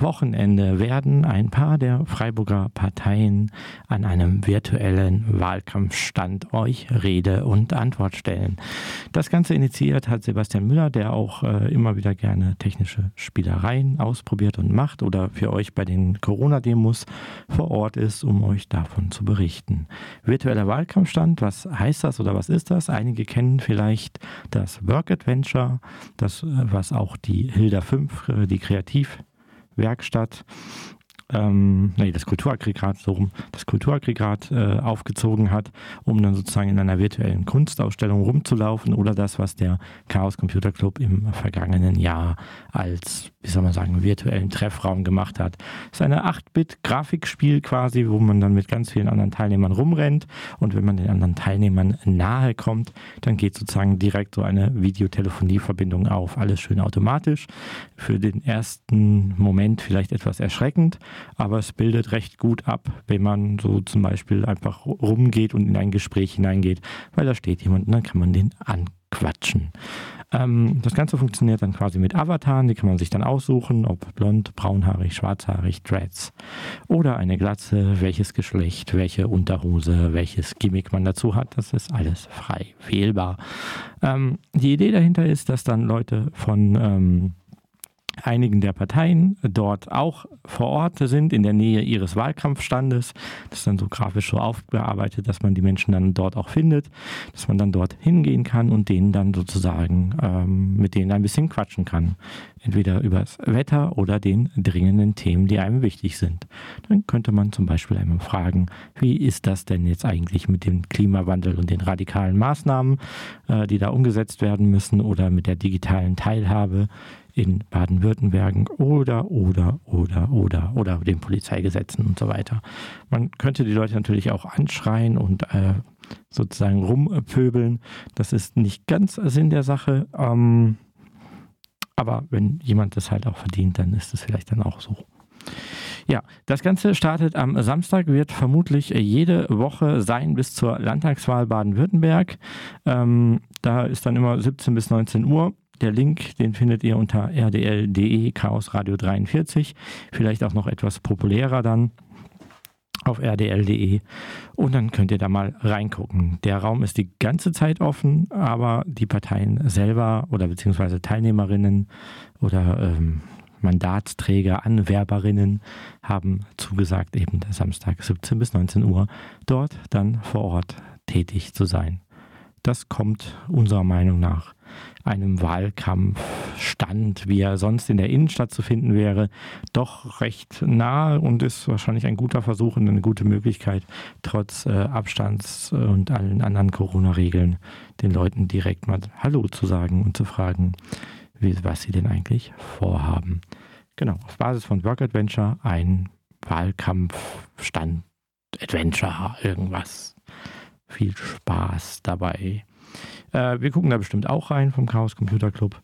Wochenende werden ein paar der Freiburger Parteien an einem virtuellen Wahlkampfstand euch Rede und Antwort stellen. Das Ganze initiiert hat Sebastian Müller, der auch äh, immer wieder gerne technische Spielereien ausprobiert und macht oder für euch bei den Corona-Demos vor Ort ist, um euch davon zu berichten. Virtueller Wahlkampfstand, was heißt das oder was ist das? Einige kennen vielleicht das Work Adventure, das, äh, was auch die Hilda 5, äh, die Kreativwerkstatt ähm, nee, das Kulturaggregat, so rum, das Kulturaggregat äh, aufgezogen hat, um dann sozusagen in einer virtuellen Kunstausstellung rumzulaufen oder das, was der Chaos Computer Club im vergangenen Jahr als, wie soll man sagen, virtuellen Treffraum gemacht hat. Das ist eine 8-Bit-Grafikspiel quasi, wo man dann mit ganz vielen anderen Teilnehmern rumrennt und wenn man den anderen Teilnehmern nahe kommt, dann geht sozusagen direkt so eine Videotelefonieverbindung auf. Alles schön automatisch. Für den ersten Moment vielleicht etwas erschreckend, aber es bildet recht gut ab, wenn man so zum Beispiel einfach rumgeht und in ein Gespräch hineingeht, weil da steht jemand und dann kann man den anquatschen. Ähm, das Ganze funktioniert dann quasi mit Avataren, die kann man sich dann aussuchen, ob blond, braunhaarig, schwarzhaarig, Dreads oder eine Glatze, welches Geschlecht, welche Unterhose, welches Gimmick man dazu hat, das ist alles frei wählbar. Ähm, die Idee dahinter ist, dass dann Leute von ähm, einigen der Parteien dort auch vor Ort sind, in der Nähe ihres Wahlkampfstandes. Das ist dann so grafisch so aufgearbeitet, dass man die Menschen dann dort auch findet, dass man dann dort hingehen kann und denen dann sozusagen ähm, mit denen ein bisschen quatschen kann. Entweder über das Wetter oder den dringenden Themen, die einem wichtig sind. Dann könnte man zum Beispiel einmal fragen, wie ist das denn jetzt eigentlich mit dem Klimawandel und den radikalen Maßnahmen, äh, die da umgesetzt werden müssen oder mit der digitalen Teilhabe in Baden-Württemberg oder, oder, oder, oder, oder den Polizeigesetzen und so weiter. Man könnte die Leute natürlich auch anschreien und äh, sozusagen rumpöbeln. Das ist nicht ganz Sinn der Sache. Ähm, aber wenn jemand das halt auch verdient, dann ist es vielleicht dann auch so. Ja, das Ganze startet am Samstag, wird vermutlich jede Woche sein bis zur Landtagswahl Baden-Württemberg. Ähm, da ist dann immer 17 bis 19 Uhr. Der Link, den findet ihr unter rdl.de Chaos Radio 43. Vielleicht auch noch etwas populärer dann auf rdl.de und dann könnt ihr da mal reingucken. Der Raum ist die ganze Zeit offen, aber die Parteien selber oder beziehungsweise Teilnehmerinnen oder ähm, Mandatsträger, Anwerberinnen haben zugesagt, eben Samstag 17 bis 19 Uhr dort dann vor Ort tätig zu sein. Das kommt unserer Meinung nach einem Wahlkampfstand, wie er sonst in der Innenstadt zu finden wäre, doch recht nahe und ist wahrscheinlich ein guter Versuch und eine gute Möglichkeit, trotz äh, Abstands- und allen anderen Corona-Regeln den Leuten direkt mal Hallo zu sagen und zu fragen, wie, was sie denn eigentlich vorhaben. Genau, auf Basis von Work Adventure ein Wahlkampfstand, Adventure, irgendwas. Viel Spaß dabei. Äh, wir gucken da bestimmt auch rein vom Chaos Computer Club.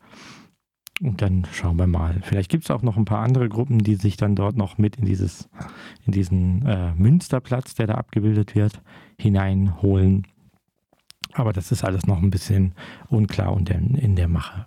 Und dann schauen wir mal. Vielleicht gibt es auch noch ein paar andere Gruppen, die sich dann dort noch mit in dieses, in diesen äh, Münsterplatz, der da abgebildet wird, hineinholen. Aber das ist alles noch ein bisschen unklar und in, in der Mache.